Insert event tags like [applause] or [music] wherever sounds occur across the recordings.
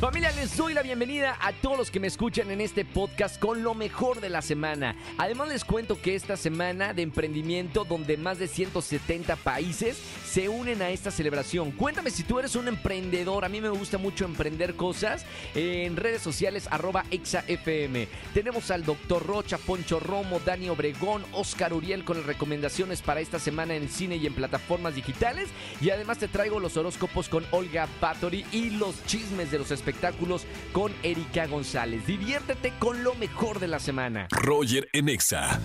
Familia, les doy la bienvenida a todos los que me escuchan en este podcast con lo mejor de la semana. Además les cuento que esta semana de emprendimiento donde más de 170 países se unen a esta celebración. Cuéntame si tú eres un emprendedor, a mí me gusta mucho emprender cosas en redes sociales arroba exafm. Tenemos al doctor Rocha, Poncho Romo, Dani Obregón, Oscar Uriel con las recomendaciones para esta semana en cine y en plataformas digitales. Y además te traigo los horóscopos con Olga Batory y los chismes de los espectáculos con Erika González. Diviértete con lo mejor de la semana. Roger Enexa.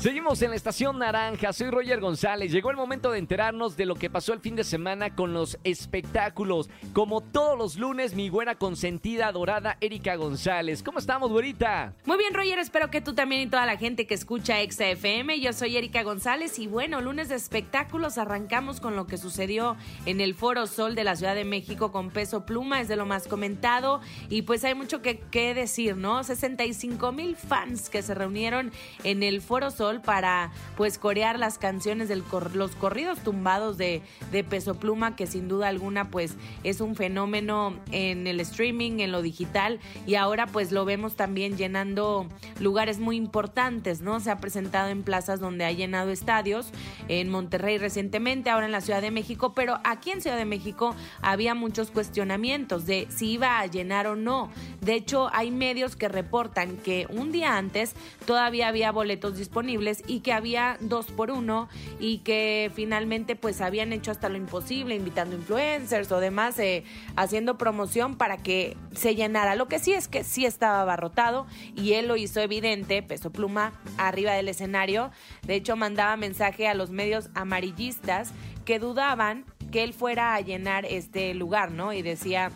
Seguimos en la estación naranja, soy Roger González. Llegó el momento de enterarnos de lo que pasó el fin de semana con los espectáculos. Como todos los lunes, mi buena consentida, adorada Erika González. ¿Cómo estamos, güerita? Muy bien, Roger, espero que tú también y toda la gente que escucha Exa FM. Yo soy Erika González y bueno, lunes de espectáculos, arrancamos con lo que sucedió en el Foro Sol de la Ciudad de México con Peso Pluma, es de lo más comentado y pues hay mucho que decir, ¿no? 65 mil fans que se reunieron en el Foro Sol para pues corear las canciones de los corridos tumbados de, de Peso Pluma, que sin duda alguna pues es un fenómeno en el streaming, en lo digital y ahora pues lo vemos también llenando lugares muy importantes, ¿no? Se ha presentado en plazas donde ha llenado estadios, en Monterrey recientemente, ahora en la Ciudad de México, pero aquí en Ciudad de México había muchos cuestionamientos de si iba a llenar o no. De hecho, hay medios que reportan que un día antes todavía había boletos disponibles y que había dos por uno y que finalmente pues habían hecho hasta lo imposible invitando influencers o demás eh, haciendo promoción para que se llenara. Lo que sí es que sí estaba abarrotado y él lo hizo evidente, peso pluma, arriba del escenario. De hecho mandaba mensaje a los medios amarillistas que dudaban que él fuera a llenar este lugar, ¿no? Y decía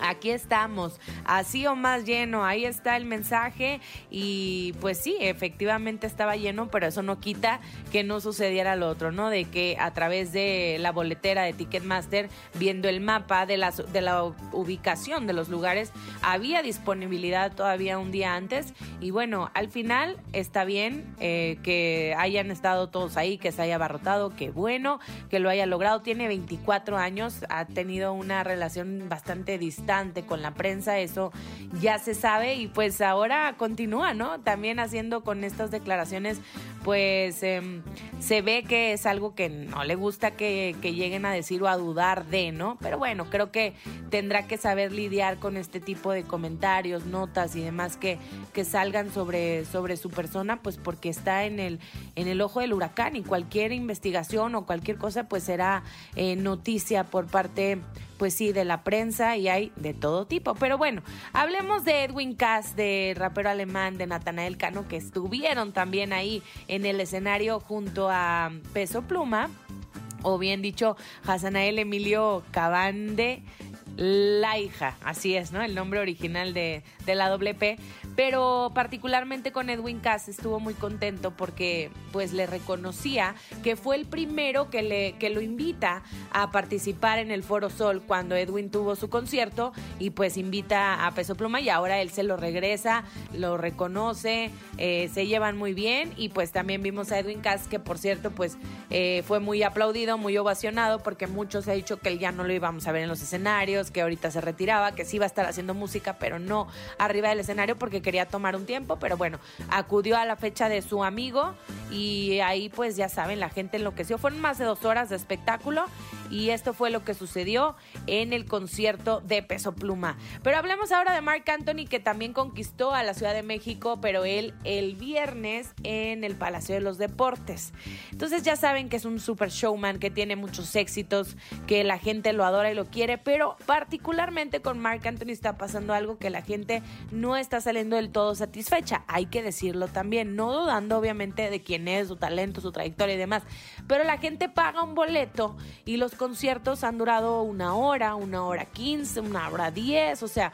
Aquí estamos, así o más lleno, ahí está el mensaje y pues sí, efectivamente estaba lleno, pero eso no quita que no sucediera lo otro, ¿no? De que a través de la boletera de Ticketmaster, viendo el mapa de la, de la ubicación de los lugares, había disponibilidad todavía un día antes y bueno, al final está bien eh, que hayan estado todos ahí, que se haya abarrotado, que bueno, que lo haya logrado, tiene 24 años, ha tenido una relación bastante distinta con la prensa, eso ya se sabe y pues ahora continúa, ¿no? También haciendo con estas declaraciones, pues em, se ve que es algo que no le gusta que, lleguen a decir o a dudar de, ¿no? Pero bueno, creo que tendrá que saber lidiar con este tipo de comentarios, notas y demás que, que salgan sobre, sobre su persona, pues porque está en el, en el ojo del huracán y cualquier investigación o cualquier cosa pues será eh, noticia por parte pues sí, de la prensa y hay de todo tipo. Pero bueno, hablemos de Edwin Cass, de rapero alemán, de Natanael Cano, que estuvieron también ahí en el escenario junto a Peso Pluma, o bien dicho, Hasanael Emilio Cabande la hija, así es, ¿no? El nombre original de, de la WP. Pero particularmente con Edwin Cass estuvo muy contento porque pues le reconocía que fue el primero que, le, que lo invita a participar en el Foro Sol cuando Edwin tuvo su concierto y pues invita a Peso Pluma y ahora él se lo regresa, lo reconoce, eh, se llevan muy bien y pues también vimos a Edwin Cass que por cierto pues eh, fue muy aplaudido, muy ovacionado porque muchos se ha dicho que él ya no lo íbamos a ver en los escenarios, que ahorita se retiraba, que sí iba a estar haciendo música, pero no arriba del escenario porque quería tomar un tiempo, pero bueno, acudió a la fecha de su amigo y ahí pues ya saben, la gente enloqueció. Fueron más de dos horas de espectáculo y esto fue lo que sucedió en el concierto de Peso Pluma. Pero hablemos ahora de Mark Anthony que también conquistó a la Ciudad de México, pero él el viernes en el Palacio de los Deportes. Entonces ya saben que es un super showman que tiene muchos éxitos, que la gente lo adora y lo quiere, pero particularmente con Mark Anthony está pasando algo que la gente no está saliendo del todo satisfecha. Hay que decirlo también, no dudando obviamente de quién es, su talento, su trayectoria y demás. Pero la gente paga un boleto y los conciertos han durado una hora, una hora quince, una hora diez, o sea,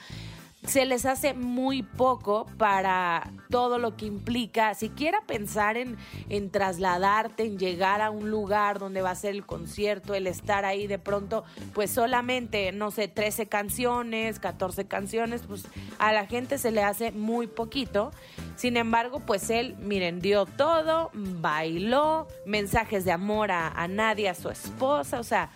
se les hace muy poco para todo lo que implica, siquiera pensar en, en trasladarte, en llegar a un lugar donde va a ser el concierto, el estar ahí de pronto, pues solamente, no sé, 13 canciones, 14 canciones, pues a la gente se le hace muy poquito. Sin embargo, pues él, miren, dio todo, bailó, mensajes de amor a, a Nadia, a su esposa, o sea,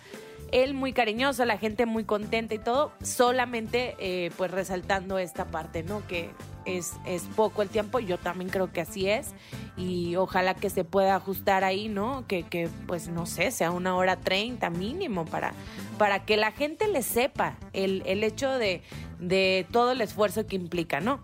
él muy cariñoso, la gente muy contenta y todo, solamente eh, pues resaltando esta parte, ¿no? Que es, es poco el tiempo, yo también creo que así es y ojalá que se pueda ajustar ahí, ¿no? Que, que pues no sé, sea una hora treinta mínimo para, para que la gente le sepa el, el hecho de, de todo el esfuerzo que implica, ¿no?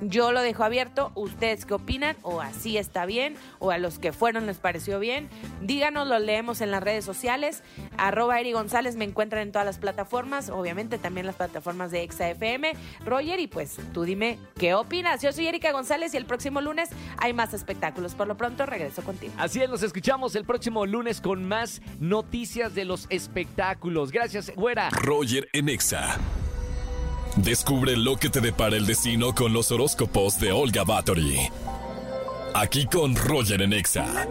Yo lo dejo abierto. ¿Ustedes qué opinan? ¿O así está bien? ¿O a los que fueron les pareció bien? Díganos, lo leemos en las redes sociales. Arroba Eri González me encuentran en todas las plataformas. Obviamente también las plataformas de ExaFM. Roger, y pues tú dime qué opinas. Yo soy Erika González y el próximo lunes hay más espectáculos. Por lo pronto regreso contigo. Así es, nos escuchamos el próximo lunes con más noticias de los espectáculos. Gracias, güera. Roger en Exa. Descubre lo que te depara el destino con los horóscopos de Olga Bathory. Aquí con Roger en Exa.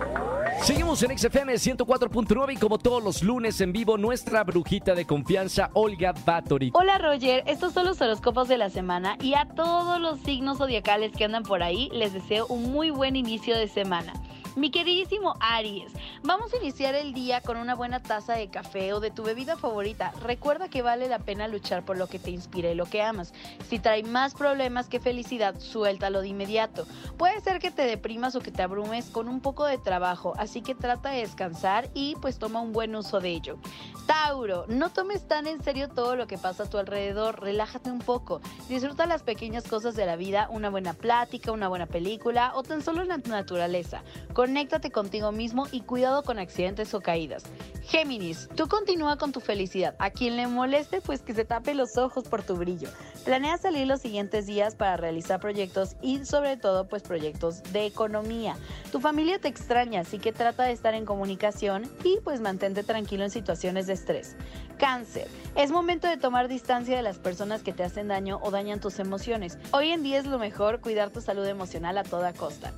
Seguimos en XFM 104.9 y como todos los lunes en vivo, nuestra brujita de confianza, Olga Bathory. Hola Roger, estos son los horóscopos de la semana y a todos los signos zodiacales que andan por ahí les deseo un muy buen inicio de semana. Mi queridísimo Aries, vamos a iniciar el día con una buena taza de café o de tu bebida favorita. Recuerda que vale la pena luchar por lo que te inspira y lo que amas. Si trae más problemas que felicidad, suéltalo de inmediato. Puede ser que te deprimas o que te abrumes con un poco de trabajo, así que trata de descansar y pues toma un buen uso de ello. Tauro, no tomes tan en serio todo lo que pasa a tu alrededor, relájate un poco. Disfruta las pequeñas cosas de la vida, una buena plática, una buena película o tan solo la naturaleza. Conéctate contigo mismo y cuidado con accidentes o caídas. Géminis, tú continúa con tu felicidad. A quien le moleste, pues que se tape los ojos por tu brillo. Planea salir los siguientes días para realizar proyectos y sobre todo pues proyectos de economía. Tu familia te extraña, así que trata de estar en comunicación y pues mantente tranquilo en situaciones de estrés. Cáncer, es momento de tomar distancia de las personas que te hacen daño o dañan tus emociones. Hoy en día es lo mejor cuidar tu salud emocional a toda costa.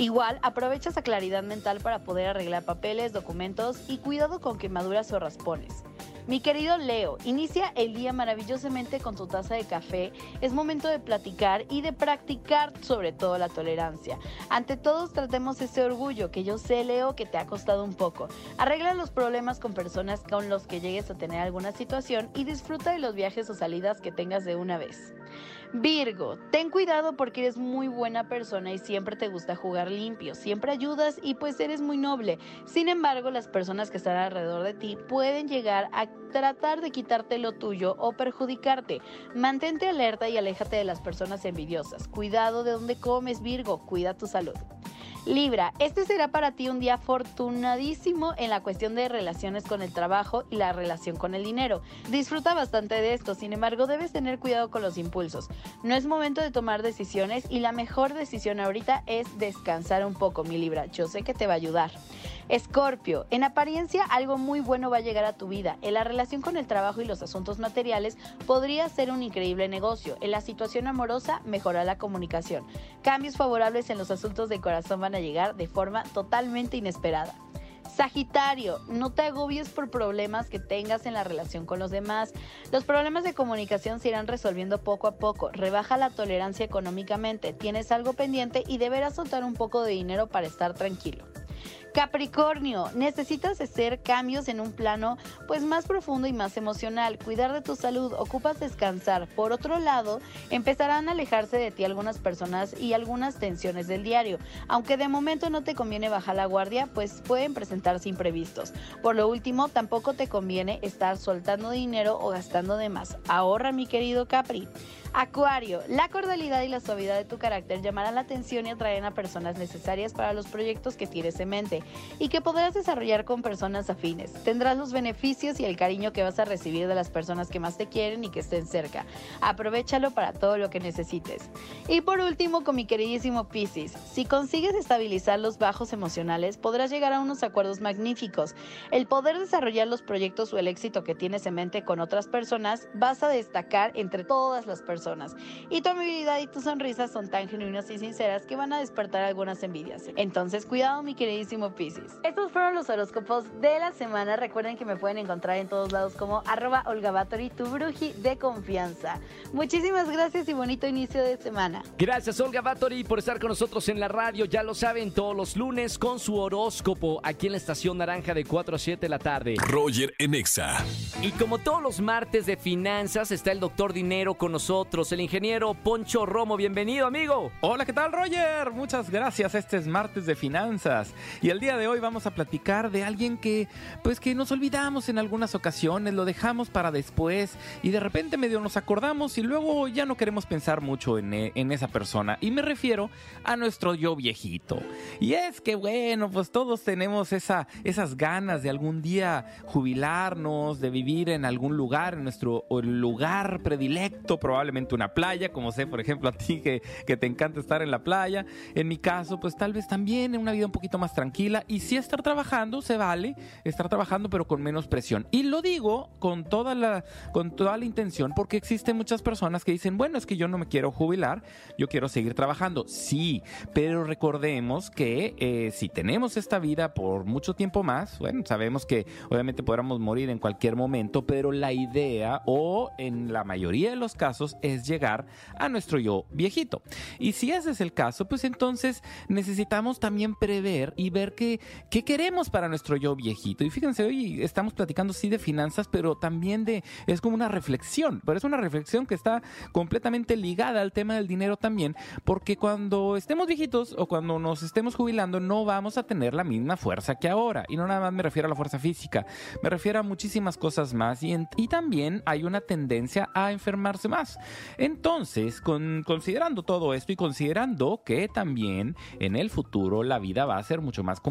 Igual, aprovecha esa claridad mental para poder arreglar papeles, documentos y cuidado con quemaduras o raspones. Mi querido Leo, inicia el día maravillosamente con tu taza de café. Es momento de platicar y de practicar sobre todo la tolerancia. Ante todos tratemos ese orgullo que yo sé, Leo, que te ha costado un poco. Arregla los problemas con personas con los que llegues a tener alguna situación y disfruta de los viajes o salidas que tengas de una vez. Virgo, ten cuidado porque eres muy buena persona y siempre te gusta jugar limpio, siempre ayudas y pues eres muy noble. Sin embargo, las personas que están alrededor de ti pueden llegar a tratar de quitarte lo tuyo o perjudicarte. Mantente alerta y aléjate de las personas envidiosas. Cuidado de dónde comes, Virgo, cuida tu salud. Libra, este será para ti un día afortunadísimo en la cuestión de relaciones con el trabajo y la relación con el dinero. Disfruta bastante de esto, sin embargo debes tener cuidado con los impulsos. No es momento de tomar decisiones y la mejor decisión ahorita es descansar un poco, mi Libra. Yo sé que te va a ayudar. Escorpio, en apariencia algo muy bueno va a llegar a tu vida. En la relación con el trabajo y los asuntos materiales podría ser un increíble negocio. En la situación amorosa mejora la comunicación. Cambios favorables en los asuntos de corazón van a llegar de forma totalmente inesperada. Sagitario, no te agobies por problemas que tengas en la relación con los demás. Los problemas de comunicación se irán resolviendo poco a poco. Rebaja la tolerancia económicamente. Tienes algo pendiente y deberás soltar un poco de dinero para estar tranquilo. Capricornio, necesitas hacer cambios en un plano pues más profundo y más emocional, cuidar de tu salud, ocupas descansar. Por otro lado, empezarán a alejarse de ti algunas personas y algunas tensiones del diario. Aunque de momento no te conviene bajar la guardia, pues pueden presentarse imprevistos. Por lo último, tampoco te conviene estar soltando dinero o gastando de más. Ahorra, mi querido Capri. Acuario, la cordialidad y la suavidad de tu carácter llamarán la atención y atraerán a personas necesarias para los proyectos que tienes en mente y que podrás desarrollar con personas afines. Tendrás los beneficios y el cariño que vas a recibir de las personas que más te quieren y que estén cerca. Aprovechalo para todo lo que necesites. Y por último, con mi queridísimo Pisces, si consigues estabilizar los bajos emocionales, podrás llegar a unos acuerdos magníficos. El poder desarrollar los proyectos o el éxito que tienes en mente con otras personas, vas a destacar entre todas las personas. Y tu amabilidad y tu sonrisa son tan genuinas y sinceras que van a despertar algunas envidias. Entonces, cuidado, mi queridísimo Piscis. Estos fueron los horóscopos de la semana. Recuerden que me pueden encontrar en todos lados como arroba tu bruji de confianza. Muchísimas gracias y bonito inicio de semana. Gracias, Olga Batori, por estar con nosotros en la radio. Ya lo saben, todos los lunes con su horóscopo aquí en la estación naranja de 4 a 7 de la tarde. Roger en Exa. Y como todos los martes de finanzas, está el doctor Dinero con nosotros, el ingeniero Poncho Romo. Bienvenido, amigo. Hola, ¿qué tal, Roger? Muchas gracias. Este es martes de finanzas. Y el día de hoy vamos a platicar de alguien que, pues, que nos olvidamos en algunas ocasiones, lo dejamos para después y de repente medio nos acordamos y luego ya no queremos pensar mucho en, e- en esa persona. Y me refiero a nuestro yo viejito. Y es que, bueno, pues todos tenemos esa, esas ganas de algún día jubilarnos, de vivir en algún lugar, en nuestro lugar predilecto, probablemente una playa, como sé, por ejemplo, a ti que te encanta estar en la playa. En mi caso, pues tal vez también en una vida un poquito más tranquila. Y sí estar trabajando, se vale, estar trabajando, pero con menos presión. Y lo digo con toda la, con toda la intención, porque existen muchas personas que dicen, bueno, es que yo no me quiero jubilar, yo quiero seguir trabajando. Sí, pero recordemos que eh, si tenemos esta vida por mucho tiempo más, bueno, sabemos que obviamente podremos morir en cualquier momento, pero la idea, o en la mayoría de los casos, es llegar a nuestro yo viejito. Y si ese es el caso, pues entonces necesitamos también prever y ver qué, qué queremos para nuestro yo viejito. Y fíjense, hoy estamos platicando sí de finanzas, pero también de, es como una reflexión, pero es una reflexión que está completamente ligada al tema del dinero también, porque cuando estemos viejitos o cuando nos estemos jubilando no vamos a tener la misma fuerza que ahora. Y no nada más me refiero a la fuerza física, me refiero a muchísimas cosas más y, y también hay una tendencia a enfermarse más. Entonces, con- considerando todo esto y considerando que también en el futuro la vida va a ser mucho más complicada,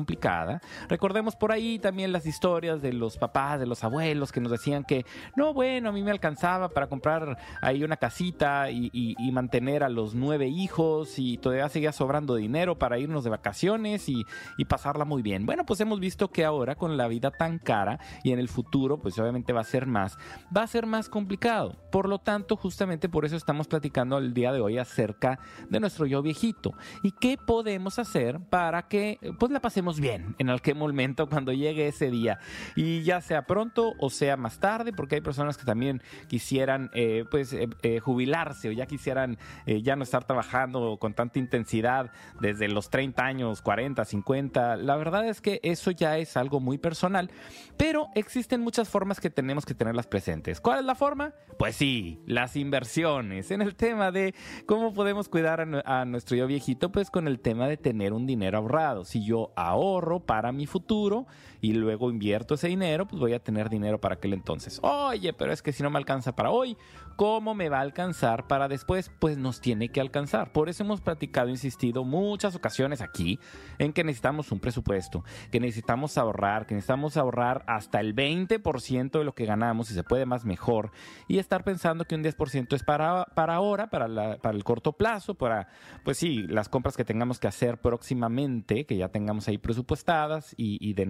recordemos por ahí también las historias de los papás, de los abuelos que nos decían que no, bueno, a mí me alcanzaba para comprar ahí una casita y mantener a los nueve hijos y todavía seguía sobrando dinero para irnos de vacaciones y, y pasarla muy bien. Bueno, pues hemos visto que ahora con la vida tan cara y en el futuro, pues obviamente va a ser más, va a ser más complicado. Por lo tanto, justamente por eso estamos platicando el día de hoy acerca de nuestro yo viejito y qué podemos hacer para que pues la pasemos bien en aquel momento cuando llegue ese día y ya sea pronto o sea más tarde porque hay personas que también quisieran eh, pues eh, eh, jubilarse o ya quisieran eh, ya no estar trabajando con tanta intensidad desde los 30 años, 40, 50. La verdad es que eso ya es algo muy personal, pero existen muchas formas que tenemos que tenerlas presentes. ¿Cuál es la forma? Pues sí, las inversiones. En el tema de cómo podemos cuidar a, a nuestro yo viejito, pues con el tema de tener un dinero ahorrado. Si yo ahorro para mi futuro y luego invierto ese dinero, pues voy a tener dinero para aquel entonces. Oye, pero es que si no me alcanza para hoy, ¿cómo me va a alcanzar para después? Pues nos tiene que alcanzar. Por eso hemos platicado, insistido muchas ocasiones aquí en que necesitamos un presupuesto, que necesitamos ahorrar, que necesitamos ahorrar hasta el 20% de lo que ganamos, y se puede más mejor, y estar pensando que un 10% es para, para ahora, para, para el corto plazo, para, pues sí, las compras que tengamos que hacer próximamente, que ya tengamos ahí presupuestadas y, y de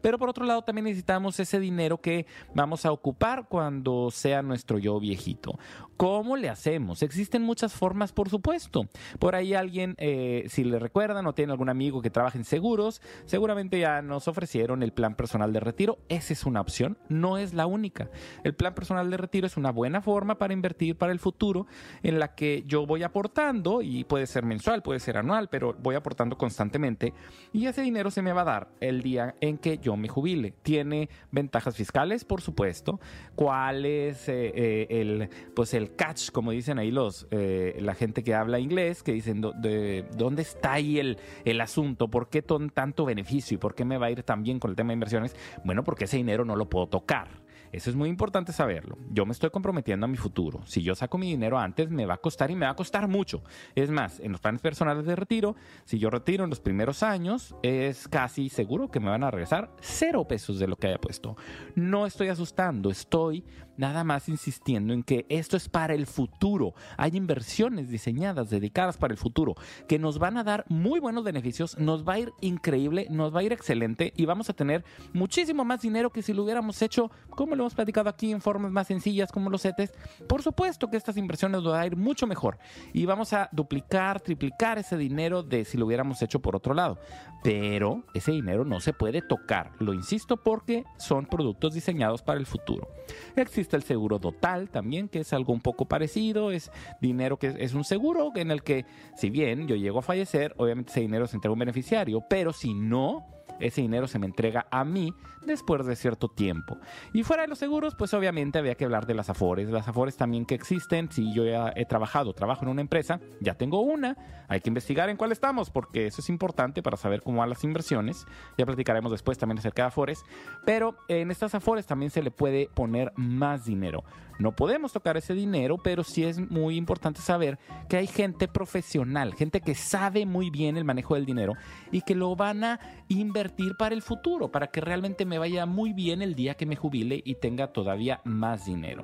pero por otro lado también necesitamos ese dinero que vamos a ocupar cuando sea nuestro yo viejito. ¿Cómo le hacemos? Existen muchas formas, por supuesto. Por ahí alguien, eh, si le recuerdan o tiene algún amigo que trabaja en seguros, seguramente ya nos ofrecieron el plan personal de retiro. Esa es una opción, no es la única. El plan personal de retiro es una buena forma para invertir para el futuro en la que yo voy aportando y puede ser mensual, puede ser anual, pero voy aportando constantemente y ese dinero se me va a dar el día en que yo me jubile. Tiene ventajas fiscales, por supuesto. ¿Cuál es eh, eh, el, pues el catch, como dicen ahí los, eh, la gente que habla inglés, que dicen "Do- de- dónde está ahí el, el asunto, por qué ton- tanto beneficio y por qué me va a ir tan bien con el tema de inversiones? Bueno, porque ese dinero no lo puedo tocar. Eso es muy importante saberlo. Yo me estoy comprometiendo a mi futuro. Si yo saco mi dinero antes, me va a costar y me va a costar mucho. Es más, en los planes personales de retiro, si yo retiro en los primeros años, es casi seguro que me van a regresar cero pesos de lo que haya puesto. No estoy asustando, estoy nada más insistiendo en que esto es para el futuro. Hay inversiones diseñadas, dedicadas para el futuro, que nos van a dar muy buenos beneficios, nos va a ir increíble, nos va a ir excelente y vamos a tener muchísimo más dinero que si lo hubiéramos hecho como lo hemos platicado aquí en formas más sencillas como los CETES, por supuesto que estas inversiones van a ir mucho mejor y vamos a duplicar, triplicar ese dinero de si lo hubiéramos hecho por otro lado. Pero ese dinero no se puede tocar, lo insisto, porque son productos diseñados para el futuro. Existe el seguro total también, que es algo un poco parecido, es dinero que es un seguro en el que si bien yo llego a fallecer, obviamente ese dinero se entrega a un beneficiario, pero si no, ese dinero se me entrega a mí después de cierto tiempo. Y fuera de los seguros, pues obviamente había que hablar de las afores. Las afores también que existen, si yo ya he trabajado, trabajo en una empresa, ya tengo una, hay que investigar en cuál estamos, porque eso es importante para saber cómo van las inversiones. Ya platicaremos después también acerca de afores, pero en estas afores también se le puede poner más dinero. No podemos tocar ese dinero, pero sí es muy importante saber que hay gente profesional, gente que sabe muy bien el manejo del dinero y que lo van a invertir para el futuro, para que realmente me vaya muy bien el día que me jubile y tenga todavía más dinero.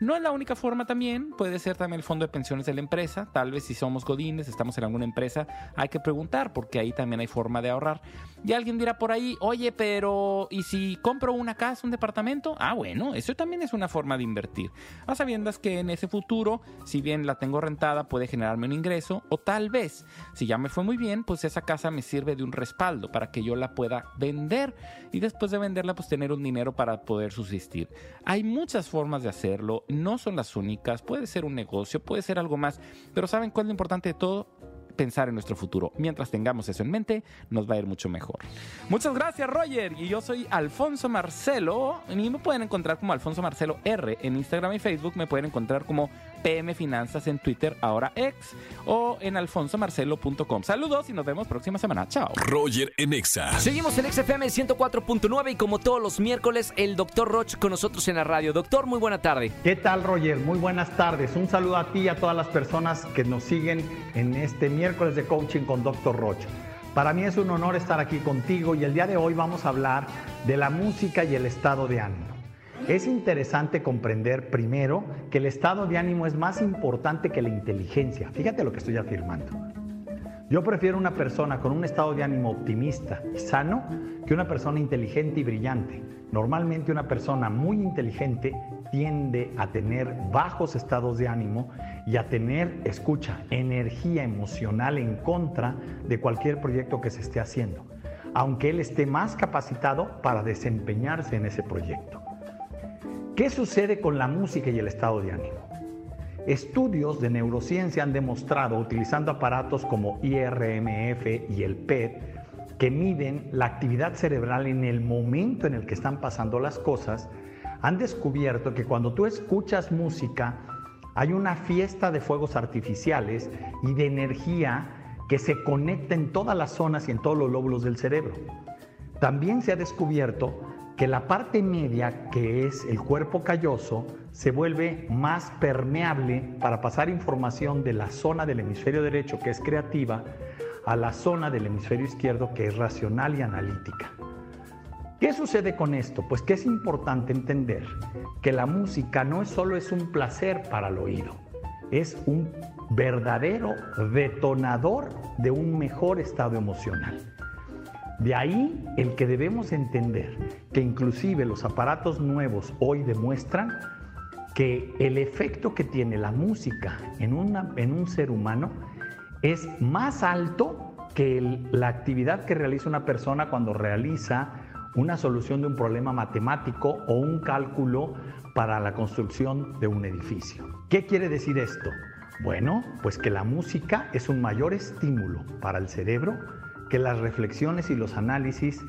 No es la única forma también, puede ser también el fondo de pensiones de la empresa, tal vez si somos godines, estamos en alguna empresa, hay que preguntar porque ahí también hay forma de ahorrar. Y alguien dirá por ahí, oye, pero ¿y si compro una casa, un departamento? Ah, bueno, eso también es una forma de invertir. A sabiendas que en ese futuro, si bien la tengo rentada, puede generarme un ingreso, o tal vez, si ya me fue muy bien, pues esa casa me sirve de un respaldo para que yo la pueda vender y después de venderla, pues tener un dinero para poder subsistir. Hay muchas formas de hacerlo no son las únicas, puede ser un negocio, puede ser algo más, pero ¿saben cuál es lo importante de todo? pensar en nuestro futuro. Mientras tengamos eso en mente, nos va a ir mucho mejor. Muchas gracias, Roger. Y yo soy Alfonso Marcelo. Y me pueden encontrar como Alfonso Marcelo R en Instagram y Facebook. Me pueden encontrar como PM Finanzas en Twitter, ahora ex, o en alfonsomarcelo.com. Saludos y nos vemos próxima semana. Chao. Roger en Exa. Seguimos en XFM 104.9 y como todos los miércoles, el doctor Roch con nosotros en la radio. Doctor, muy buena tarde. ¿Qué tal, Roger? Muy buenas tardes. Un saludo a ti y a todas las personas que nos siguen en este miércoles de coaching con Doctor Roch. Para mí es un honor estar aquí contigo y el día de hoy vamos a hablar de la música y el estado de ánimo. Es interesante comprender primero que el estado de ánimo es más importante que la inteligencia. Fíjate lo que estoy afirmando. Yo prefiero una persona con un estado de ánimo optimista y sano que una persona inteligente y brillante. Normalmente una persona muy inteligente tiende a tener bajos estados de ánimo y a tener, escucha, energía emocional en contra de cualquier proyecto que se esté haciendo, aunque él esté más capacitado para desempeñarse en ese proyecto. ¿Qué sucede con la música y el estado de ánimo? Estudios de neurociencia han demostrado, utilizando aparatos como IRMF y el PET, que miden la actividad cerebral en el momento en el que están pasando las cosas, han descubierto que cuando tú escuchas música hay una fiesta de fuegos artificiales y de energía que se conecta en todas las zonas y en todos los lóbulos del cerebro. También se ha descubierto que la parte media, que es el cuerpo calloso, se vuelve más permeable para pasar información de la zona del hemisferio derecho, que es creativa, a la zona del hemisferio izquierdo, que es racional y analítica. ¿Qué sucede con esto? Pues que es importante entender que la música no solo es un placer para el oído, es un verdadero detonador de un mejor estado emocional. De ahí el que debemos entender que inclusive los aparatos nuevos hoy demuestran que el efecto que tiene la música en, un ser humano es más alto que la actividad que realiza una persona cuando realiza una solución de un problema matemático o un cálculo para la construcción de un edificio. ¿Qué quiere decir esto? Bueno, pues que la música es un mayor estímulo para el cerebro que las reflexiones y los análisis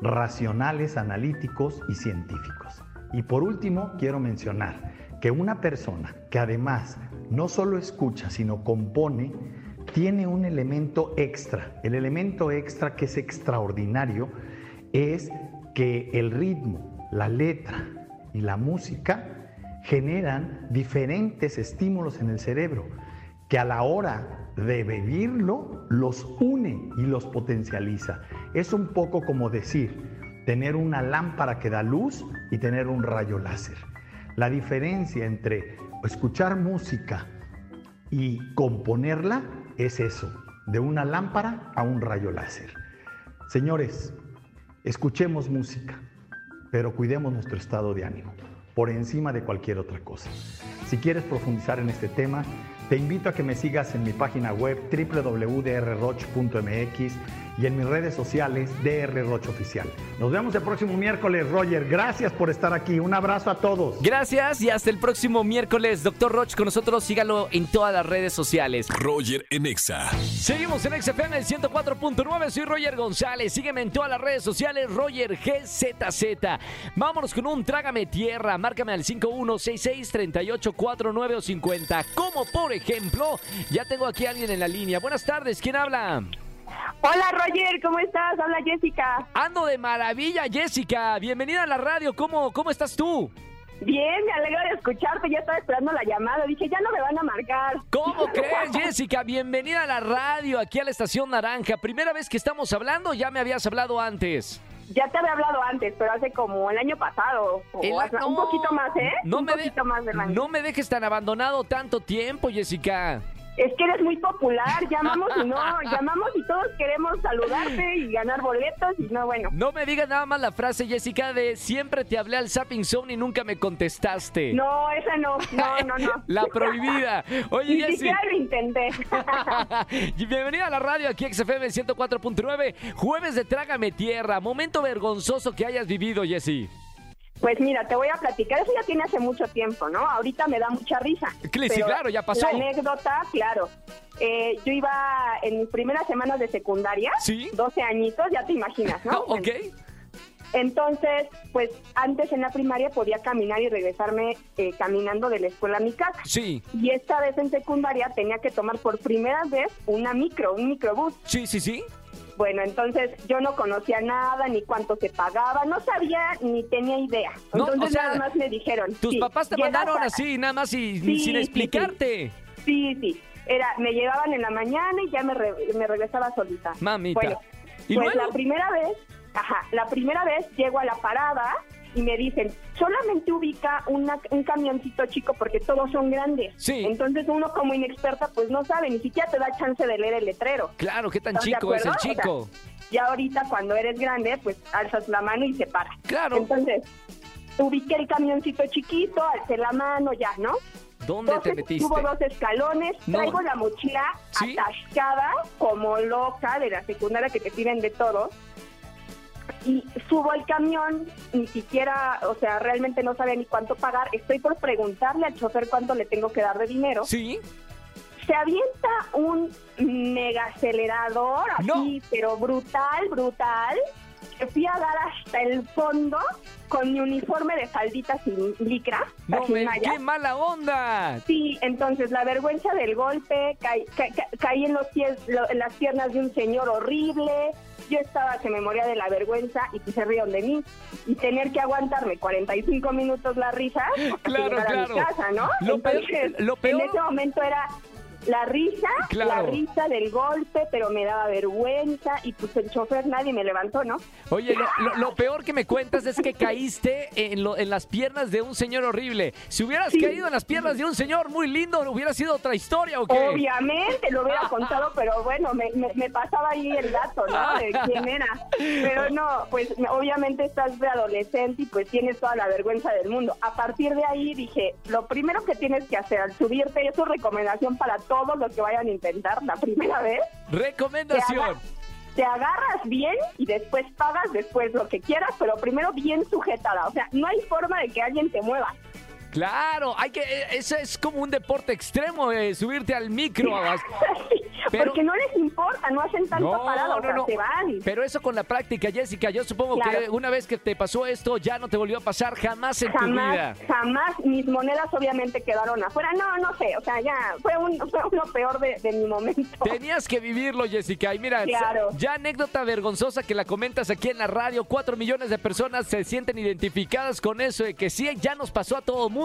racionales, analíticos y científicos. Y por último, quiero mencionar que una persona que además no solo escucha, sino compone, tiene un elemento extra. El elemento extra que es extraordinario es que el ritmo, la letra y la música generan diferentes estímulos en el cerebro que a la hora de vivirlo los une y los potencializa. Es un poco como decir, tener una lámpara que da luz y tener un rayo láser. La diferencia entre escuchar música y componerla es eso, de una lámpara a un rayo láser. Señores, escuchemos música, pero cuidemos nuestro estado de ánimo. por encima de cualquier otra cosa. Si quieres profundizar en este tema, te invito a que me sigas en mi página web www.drroch.mx y en mis redes sociales DR Roch Oficial. Nos vemos el próximo miércoles, Roger. Gracias por estar aquí. Un abrazo a todos. Gracias y hasta el próximo miércoles. Doctor Roch con nosotros. Sígalo en todas las redes sociales. Roger en Exa. Seguimos en XFM 104.9. Soy Roger González. Sígueme en todas las redes sociales. Roger GZZ. Vámonos con un Trágame Tierra. Márcame al 5166-3849 o 50. Como por ejemplo, ya tengo aquí a alguien en la línea. Buenas tardes. ¿Quién habla? Hola Roger, ¿cómo estás? Habla Jessica. Ando de maravilla, Jessica. Bienvenida a la radio. ¿Cómo, cómo estás tú? Bien, me alegro de escucharte. Ya estaba esperando la llamada. Dije, ya no me van a marcar. ¿Cómo [laughs] crees, Jessica? Bienvenida a la radio, aquí a la Estación Naranja. ¿Primera vez que estamos hablando? ¿Ya me habías hablado antes? Ya te había hablado antes, pero hace como el año pasado. O El- hace- no, un poquito más, ¿eh? No un me, de- poquito más año. no me dejes tan abandonado tanto tiempo, Jessica. Es que eres muy popular. Llamamos y no, [laughs] llamamos y todos queremos saludarte y ganar boletos y no, bueno. No me digas nada más la frase, Jessica, de siempre te hablé al Zapping Zone y nunca me contestaste. No, esa no. No, no, no. [laughs] La prohibida. Oye, [laughs] Ni Jessy. siquiera lo intenté. Bienvenida a la radio aquí XFM 104.9, jueves de Trágame Tierra, momento vergonzoso que hayas vivido, Jessy. Pues mira, te voy a platicar, eso ya tiene hace mucho tiempo, ¿no? Ahorita me da mucha risa. Sí, claro, ya pasó. La anécdota, claro. Eh, yo iba en mis primeras semanas de secundaria, Sí. 12 añitos, ya te imaginas, ¿no? [laughs] ok. Entonces, pues antes en la primaria podía caminar y regresarme eh, caminando de la escuela a mi casa. Sí, Y esta vez en secundaria tenía que tomar por primera vez una micro, un microbús. sí, sí, sí. Bueno, entonces yo no conocía nada, ni cuánto se pagaba, no sabía ni tenía idea. No, Entonces o sea, nada más me dijeron. Tus sí, papás te mandaron a- así, nada más y, Sí, sin explicarte. Sí, sí. Era, me llevaban en la mañana y ya me, re- me regresaba solita. Mamita. Bueno, ¿Y pues luego? la primera vez, ajá, la primera vez llego a la parada y me dicen, solamente ubica una- un camioncito chico porque todos son grandes. Sí. Entonces uno como inexperta pues no sabe, ni siquiera te da chance de leer el letrero. Claro, ¿qué tan ¿Estás de chico es el acuerdo? O sea, chico? Ya ahorita cuando eres grande, pues alzas la mano y se para. Claro. Entonces, ubiqué el camioncito chiquito, alcé la mano, ya, ¿no? ¿Dónde te Doce- metiste? Hubo dos escalones, No. traigo la mochila ¿Sí? atascada como loca de la secundaria que te piden de todo. Y subo al camión, ni siquiera, o sea, realmente no sabía ni cuánto pagar. Estoy por preguntarle al chofer cuánto le tengo que dar de dinero. Sí. Se avienta un mega acelerador así, pero brutal, brutal. Que fui a dar hasta el fondo con mi uniforme de faldita sin licra, No, sin me, qué mala onda. Sí, entonces la vergüenza del golpe, caí, ca- ca- caí en, los pies, lo- en las piernas de un señor horrible, yo estaba que me moría de la vergüenza y pues se rieron de mí. Y tener que aguantarme 45 minutos la risa Claro, llegar a claro. mi casa, ¿no? Lo peor- Entonces, lo peor- en ese momento era la risa, Claro. la risa del golpe, pero me daba vergüenza y pues el chofer nadie me levantó, ¿no? Oye, lo, lo- lo peor que me cuentas es que caíste en, lo- en las piernas de un señor horrible. Si hubieras Sí. caído en las piernas de un señor muy lindo, hubiera sido otra historia, ¿o qué? Obviamente lo hubiera contado, pero bueno, me, me- me pasaba ahí el dato, ¿no? De quién era. Pero no, pues me- obviamente estás de adolescente y pues tienes toda la vergüenza del mundo. A partir de ahí dije, lo primero que tienes que hacer al subirte, y eso es recomendación para todos los que vayan a intentar la primera vez, te, Recomendación. aga- te agarras bien y después pagas después lo que quieras, pero primero bien sujetada. O sea, no hay forma de que alguien te mueva. Claro, hay que, eh, eso es como un deporte extremo, eh, subirte al micro. [laughs] [laughs] Pero- Porque no les importa, no hacen tanto No, parado, o no, sea, no. se van. Pero eso con la práctica, Jessica, yo supongo que una vez que te pasó esto, ya no te volvió a pasar jamás en tu vida. Jamás, jamás mis monedas obviamente quedaron afuera. No, no sé, o sea, ya fue, un, fue lo peor de, de mi momento. [laughs] Tenías que vivirlo, Jessica. Y mira, Claro. ya anécdota vergonzosa que la comentas aquí en la radio. Cuatro millones de personas se sienten identificadas con eso de que sí, ya nos pasó a todo mundo.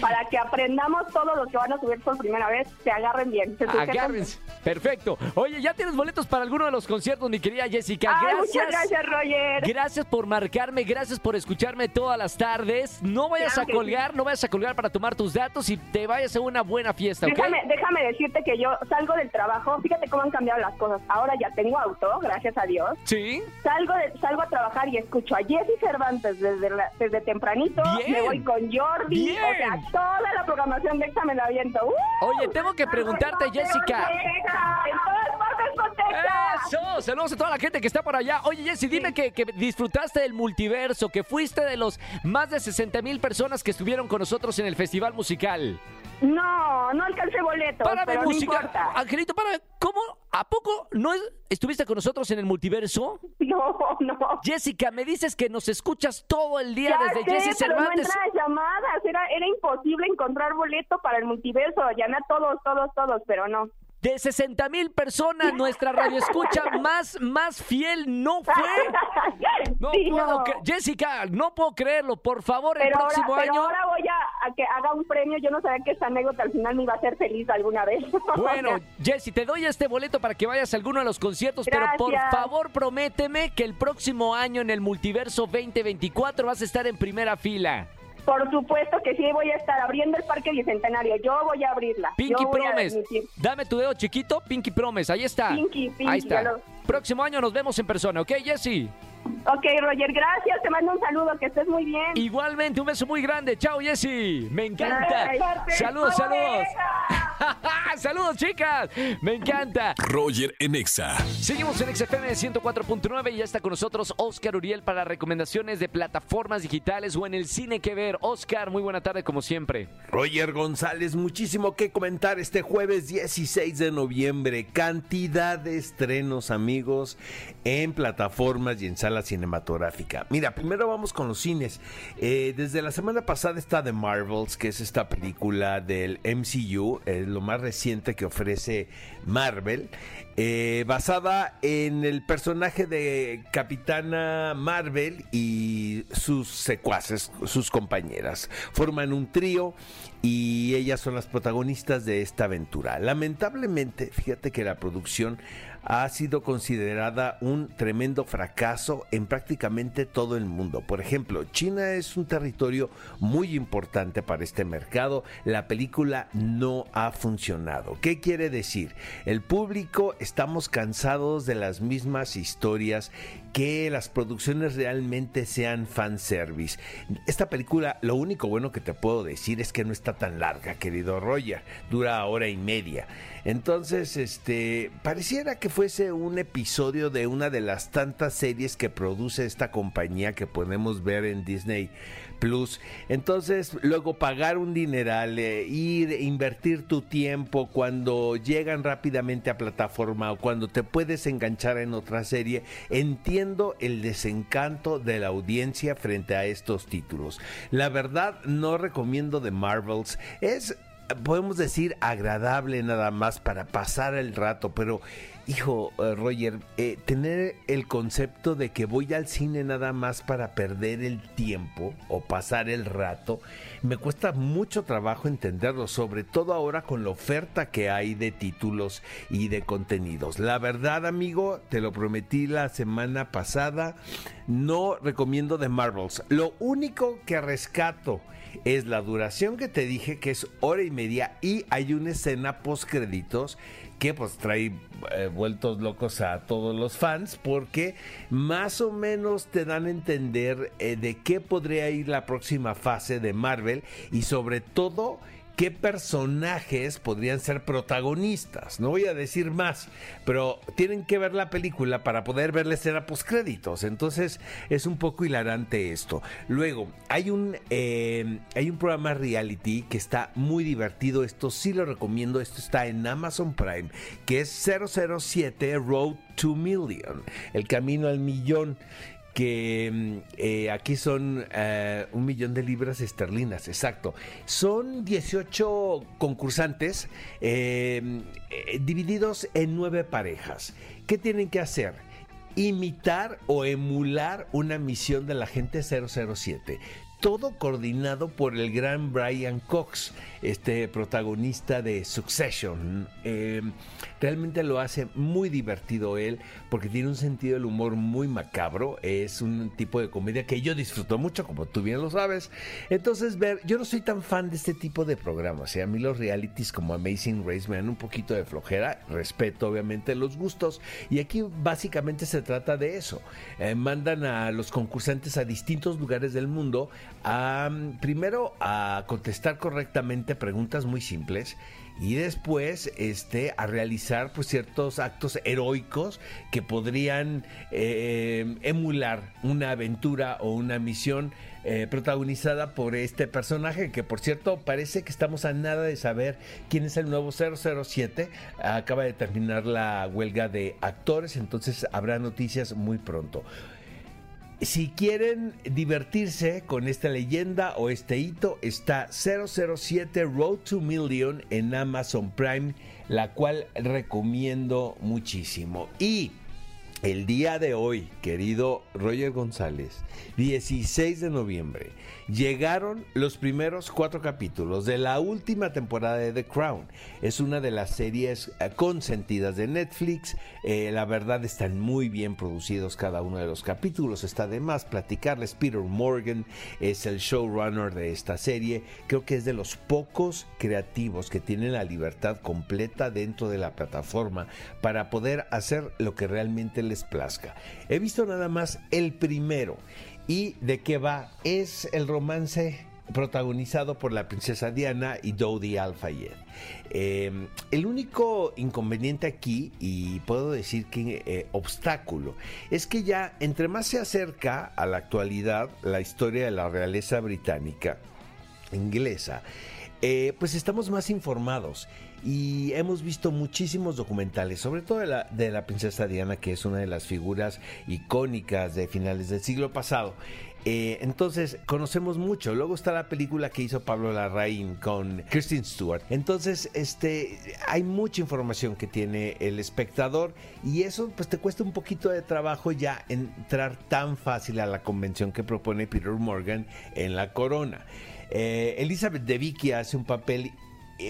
Para que aprendamos todo lo que van a subir por primera vez, se agarren bien. Se Agárrense. Perfecto. Oye, ¿ya tienes boletos para alguno de los conciertos, mi querida Jessica? Ay, Gracias. muchas gracias, Roger. Gracias por marcarme, gracias por escucharme todas las tardes. No vayas Claro a colgar, no vayas a colgar para tomar tus datos y te vayas a una buena fiesta, ¿ok? Déjame, déjame decirte que yo salgo del trabajo, fíjate cómo han cambiado las cosas. Ahora ya tengo auto, gracias a Dios. Sí. Salgo de- salgo a trabajar y escucho a Jessy Cervantes desde, la- desde tempranito. Bien. Me voy con Jordi. Bien. O sea, toda la programación de esta me la aviento. ¡Uh! Oye, tengo que preguntarte, Jessica. En todas partes contesta. ¡Eso! Saludos a toda la gente que está por allá. Oye, Jessy, dime que, que disfrutaste del multiverso, que fuiste de los más de 60 mil personas que estuvieron con nosotros en el festival musical. No, no alcancé boletos, Para pero no música. importa. Angelito, para ¿cómo? ¿A poco no es- estuviste con nosotros en el multiverso? No, no. Jessica, me dices que nos escuchas todo el día Ya desde Jessy no Cervantes. las llamadas. Era, era imposible encontrar boleto para el multiverso. Llamé a todos, todos, todos, pero no. De 60 mil personas, nuestra radio escucha [laughs] más, más fiel no fue. [laughs] No Sí, puedo no. Jessica, no puedo creerlo. Por favor, el ahora, próximo pero año. ahora voy a, que haga un premio. Yo no sabía que esta anécdota al final me iba a hacer feliz alguna vez. [laughs] Bueno, Jessy, te doy este boleto para que vayas a alguno de los conciertos, pero por favor prométeme que el próximo año en el Multiverso 2024 vas a estar en primera fila. Por supuesto que sí, voy a estar abriendo el Parque Bicentenario. Yo voy a abrirla. Pinky Promise. admitir. Dame tu dedo chiquito, Pinky Promise. Ahí está. Pinky, Pinky, Ahí está. lo- Próximo año nos vemos en persona, ¿ok, Jessy? Ok, Roger, gracias. Te mando un saludo. Que estés muy bien. Igualmente, un beso muy grande. Chao, Jessy. Me encanta. Ay, Saludos, saludos. [laughs] Saludos, chicas. Me encanta. Roger en Exa. Seguimos en XFM 104.9 y ya está con nosotros Oscar Uriel para recomendaciones de plataformas digitales o en el cine que ver. Oscar, muy buena tarde como siempre. Roger González, muchísimo que comentar este jueves 16 de noviembre. Cantidad de estrenos, amigos, en plataformas y en sala cinematográfica. Mira, primero vamos con los cines. Eh, desde la semana pasada está The Marvels, que es esta película del MCU, lo más reciente que ofrece Marvel. eh, basada en el personaje de Capitana Marvel y sus secuaces, sus compañeras. Forman un trío y ellas son las protagonistas de esta aventura. Lamentablemente, fíjate que la producción ha sido considerada un tremendo fracaso en prácticamente todo el mundo. Por ejemplo, China es un territorio muy importante para este mercado. La película no ha funcionado. ¿Qué quiere decir? El público estamos cansados de las mismas historias que las producciones realmente sean fanservice. Esta película, lo único bueno que te puedo decir es que no está tan larga, querido Roger. Dura hora y media. Entonces, este, pareciera que fuese un episodio de una de las tantas series que produce esta compañía que podemos ver en Disney Plus. Entonces, luego pagar un dineral, eh, ir, invertir tu tiempo cuando llegan rápidamente a plataforma o cuando te puedes enganchar en otra serie, entiendo el desencanto de la audiencia frente a estos títulos. La verdad, no recomiendo The Marvels. Es podemos decir agradable nada más para pasar el rato, pero hijo eh, Roger, eh, tener el concepto de que voy al cine nada más para perder el tiempo o pasar el rato, me cuesta mucho trabajo entenderlo, sobre todo ahora con la oferta que hay de títulos y de contenidos. La verdad, amigo, te lo prometí la semana pasada, no recomiendo The Marvels. Lo único que rescato es la duración que te dije que es hora y media y hay una escena post créditos que pues trae eh, vueltos locos a todos los fans porque más o menos te dan a entender eh, de qué podría ir la próxima fase de Marvel y sobre todo qué personajes podrían ser protagonistas. No voy a decir más, pero tienen que ver la película para poder ver la escena post créditos. Entonces es un poco hilarante esto. Luego hay un eh, hay un programa reality que está muy divertido. Esto sí lo recomiendo. Esto está en Amazon Prime, que es 007 Road to Million, el camino al millón que mm, eh, aquí son eh, un millón de libras esterlinas, exacto. Son 18 concursantes eh, eh, divididos en nueve parejas. ¿Qué tienen que hacer? Imitar o emular una misión de la gente 007. todo coordinado por el gran Brian Cox, este protagonista de Succession. Eh, realmente lo hace muy divertido él porque tiene un sentido del humor muy macabro. Es un tipo de comedia que yo disfruto mucho, como tú bien lo sabes. Entonces, ver, yo no soy tan fan de este tipo de programas. ¿eh? A mí los realities como Amazing Race me dan un poquito de flojera. Respeto, obviamente, los gustos. Y aquí básicamente se trata de eso. Eh, mandan a los concursantes a distintos lugares del mundo a, primero, a contestar correctamente preguntas muy simples y después este, a realizar pues, ciertos actos heroicos que podrían eh, emular una aventura o una misión eh, protagonizada por este personaje que por cierto parece que estamos a nada de saber quién es el nuevo 007 acaba de terminar la huelga de actores entonces habrá noticias muy pronto si quieren divertirse con esta leyenda o este hito, está 007 Road to Million en Amazon Prime, la cual recomiendo muchísimo. Y el día de hoy, querido Roger González, 16 de noviembre, llegaron los primeros cuatro capítulos de la última temporada de The Crown. Es una de las series eh, consentidas de Netflix. Eh, la verdad están muy bien producidos cada uno de los capítulos. Está de más platicarles. Peter Morgan es el showrunner de esta serie. Creo que es de los pocos creativos que tienen la libertad completa dentro de la plataforma para poder hacer lo que realmente les plazca. He visto nada más el primero ¿Y de qué va? Es el romance protagonizado por la princesa Diana y Dodi Al-Fayed. Em, el único inconveniente aquí, y puedo decir que eh, obstáculo, es que ya entre más se acerca a la actualidad la historia de la realeza británica, inglesa, eh, pues estamos más informados y hemos visto muchísimos documentales, sobre todo de la, de la princesa Diana, que es una de las figuras icónicas de finales del siglo pasado. Eh, entonces, conocemos mucho. Luego está la película que hizo Pablo Larraín con Kristen Stewart. Entonces, este, hay mucha información que tiene el espectador y eso pues te cuesta un poquito de trabajo ya entrar tan fácil a la convención que propone Peter Morgan en La Corona. Eh, Elizabeth de Vicky hace un papel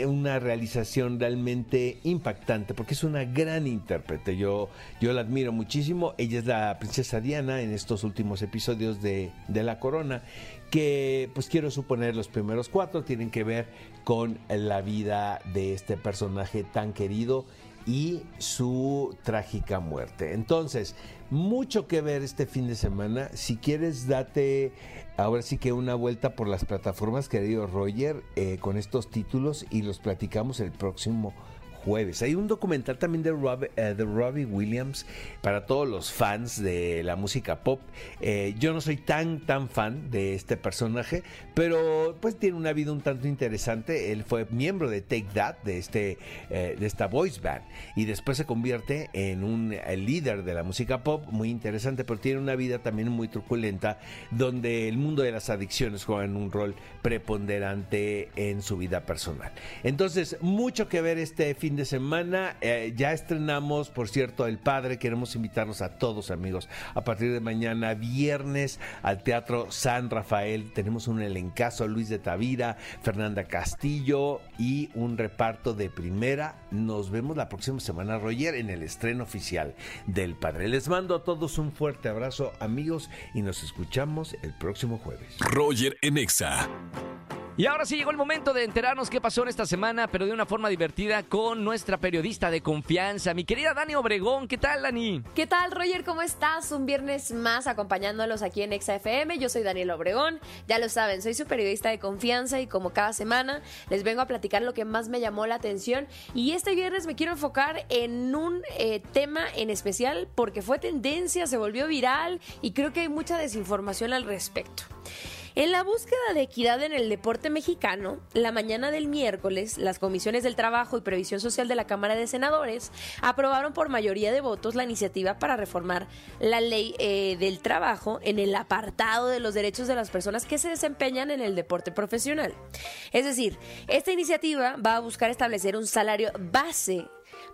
una realización realmente impactante porque es una gran intérprete. Yo, yo la admiro muchísimo. Ella es la princesa Diana en estos últimos episodios de, de La Corona que pues quiero suponer los primeros cuatro tienen que ver con la vida de este personaje tan querido y su trágica muerte. Entonces, mucho que ver este fin de semana. Si quieres, date ahora sí que una vuelta por las plataformas, querido Roger, eh, con estos títulos y los platicamos el próximo jueves. Hay un documental también de, eh, de Robbie Williams para todos los fans de la música pop. Eh, yo no soy tan, tan fan de este personaje, pero pues tiene una vida un tanto interesante. Él fue miembro de Take That, de, este, eh, de esta voice band, y después se convierte en un líder de la música pop muy interesante, pero tiene una vida también muy truculenta, donde el mundo de las adicciones juega un rol preponderante en su vida personal. Entonces, mucho que ver este fin de semana. Eh, ya estrenamos, por cierto, El Padre. Queremos invitarlos a todos, amigos, a partir de mañana, viernes, al Teatro San Rafael. Tenemos un elencazo, Luis de Tavira, Fernanda Castillo y un reparto de primera. Nos vemos la próxima semana, Roger, en el estreno oficial del Padre. Les mando a todos un fuerte abrazo, amigos, y nos escuchamos el próximo jueves. Roger Enexa. Y ahora sí llegó el momento de enterarnos qué pasó en esta semana, pero de una forma divertida con nuestra periodista de confianza, mi querida Dani Obregón. ¿Qué tal, Dani? ¿Qué tal, Roger? ¿Cómo estás? Un viernes más acompañándolos aquí en ExaFM. Yo soy Daniel Obregón. Ya lo saben, soy su periodista de confianza y como cada semana les vengo a platicar lo que más me llamó la atención. Y este viernes me quiero enfocar en un eh, tema en especial porque fue tendencia, se volvió viral y creo que hay mucha desinformación al respecto. En la búsqueda de equidad en el deporte mexicano, la mañana del miércoles, las comisiones del Trabajo y Previsión Social de la Cámara de Senadores aprobaron por mayoría de votos la iniciativa para reformar la ley eh, del trabajo en el apartado de los derechos de las personas que se desempeñan en el deporte profesional. Es decir, esta iniciativa va a buscar establecer un salario base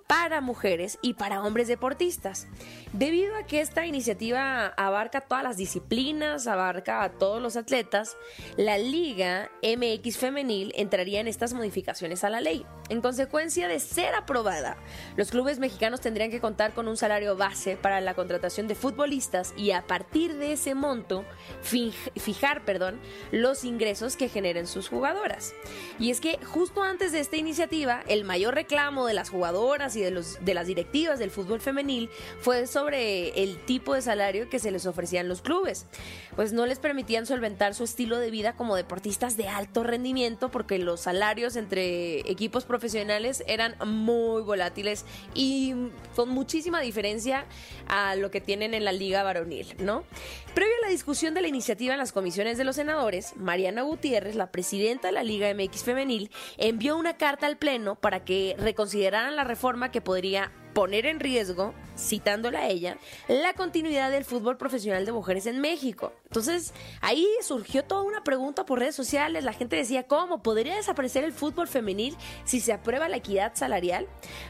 para mujeres y para hombres deportistas. Debido a que esta iniciativa abarca todas las disciplinas, abarca a todos los atletas, la Liga MX Femenil entraría en estas modificaciones a la ley. En consecuencia de ser aprobada, los clubes mexicanos tendrían que contar con un salario base para la contratación de futbolistas y a partir de ese monto fijar perdón, los ingresos que generen sus jugadoras. Y es que justo antes de esta iniciativa, el mayor reclamo de las jugadoras y de, los, de las directivas del fútbol femenil fue sobre el tipo de salario que se les ofrecían los clubes. Pues no les permitían solventar su estilo de vida como deportistas de alto rendimiento porque los salarios entre equipos profesionales eran muy volátiles y con muchísima diferencia a lo que tienen en la liga varonil, ¿no? Previo a la discusión de la iniciativa en las comisiones de los senadores, Mariana Gutiérrez, la presidenta de la Liga MX Femenil, envió una carta al Pleno para que reconsideraran la reforma que podría poner en riesgo, citándola a ella, la continuidad del fútbol profesional de mujeres en México. Entonces, ahí surgió toda una pregunta por redes sociales. La gente decía, ¿cómo? ¿Podría desaparecer el fútbol femenil si se aprueba la equidad salarial?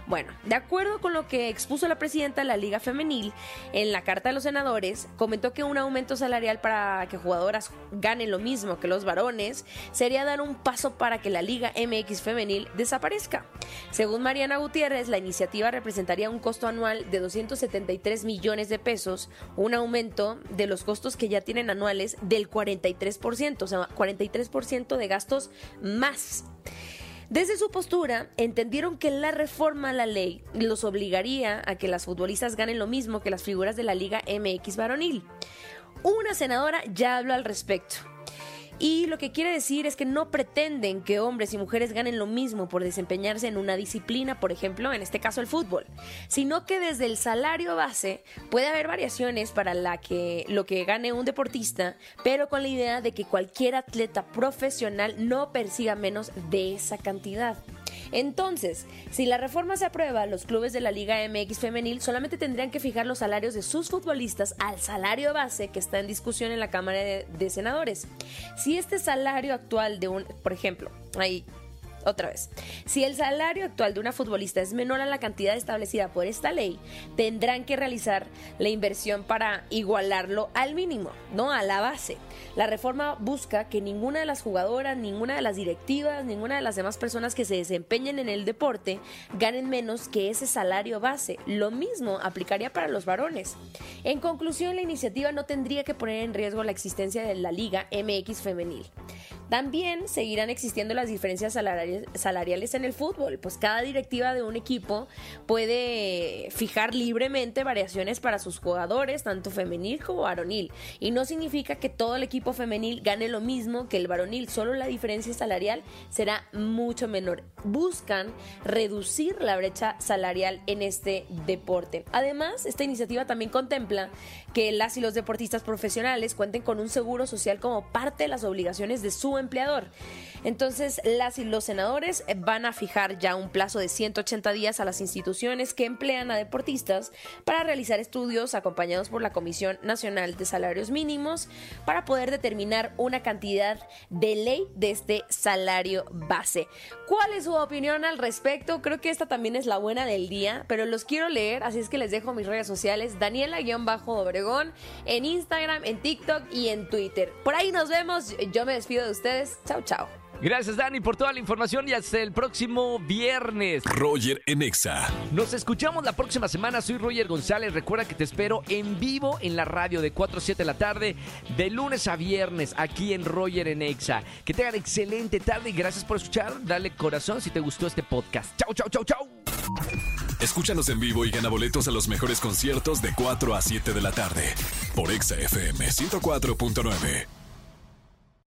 Bueno, de acuerdo con lo que expuso la presidenta de la Liga Femenil en la carta de los senadores, comentó que un aumento salarial para que jugadoras ganen lo mismo que los varones sería dar un paso para que la Liga MX Femenil desaparezca. Según Mariana Gutiérrez, la iniciativa representaría un costo anual de 273 millones de pesos, un aumento de los costos que ya tienen anuales del 43%, o sea, 43% de gastos más. Desde su postura, entendieron que la reforma a la ley los obligaría a que las futbolistas ganen lo mismo que las figuras de la Liga MX varonil. Una senadora ya habló al respecto. Y lo que quiere decir es que no pretenden que hombres y mujeres ganen lo mismo por desempeñarse en una disciplina, por ejemplo, en este caso el fútbol, sino que desde el salario base puede haber variaciones para la que lo que gane un deportista, pero con la idea de que cualquier atleta profesional no persiga menos de esa cantidad. Entonces, si la reforma se aprueba, los clubes de la Liga MX femenil solamente tendrían que fijar los salarios de sus futbolistas al salario base que está en discusión en la Cámara de, Senadores. Si este salario actual de un, por ejemplo, hay otra vez, si el salario actual de una futbolista es menor a la cantidad establecida por esta ley, tendrán que realizar la inversión para igualarlo al mínimo, no a la base. La reforma busca que ninguna de las jugadoras, ninguna de las directivas, ninguna de las demás personas que se desempeñen en el deporte ganen menos que ese salario base. Lo mismo aplicaría para los varones. En conclusión, la iniciativa no tendría que poner en riesgo la existencia de la Liga MX femenil. También seguirán existiendo las diferencias salariales en el fútbol, pues cada directiva de un equipo puede fijar libremente variaciones para sus jugadores, tanto femenil como varonil, y no significa que todo el equipo femenil gane lo mismo que el varonil, solo la diferencia salarial será mucho menor. Buscan reducir la brecha salarial en este deporte. Además, esta iniciativa también contempla que las y los deportistas profesionales cuenten con un seguro social como parte de las obligaciones de su empleador. Entonces, las y los senadores van a fijar ya un plazo de 180 días a las instituciones que emplean a deportistas para realizar estudios acompañados por la Comisión Nacional de Salarios Mínimos para poder determinar una cantidad de ley de este salario base. ¿Cuál es su opinión al respecto? Creo que esta también es la buena del día, pero los quiero leer, así es que les dejo mis redes sociales, Daniela-Obregón, en Instagram, en TikTok y en Twitter. Por ahí nos vemos, yo me despido de ustedes, chao chao. Gracias, Dani, por toda la información y hasta el próximo viernes. Roger Enexa. Nos escuchamos la próxima semana. Soy Roger González. Recuerda que te espero en vivo en la radio de 4 a 7 de la tarde, de lunes a viernes, aquí en Roger Enexa. Que tengan excelente tarde y gracias por escuchar. Dale corazón si te gustó este podcast. Chau, chau, chau, chau. Escúchanos en vivo y gana boletos a los mejores conciertos de 4 a 7 de la tarde por Exa FM 104.9.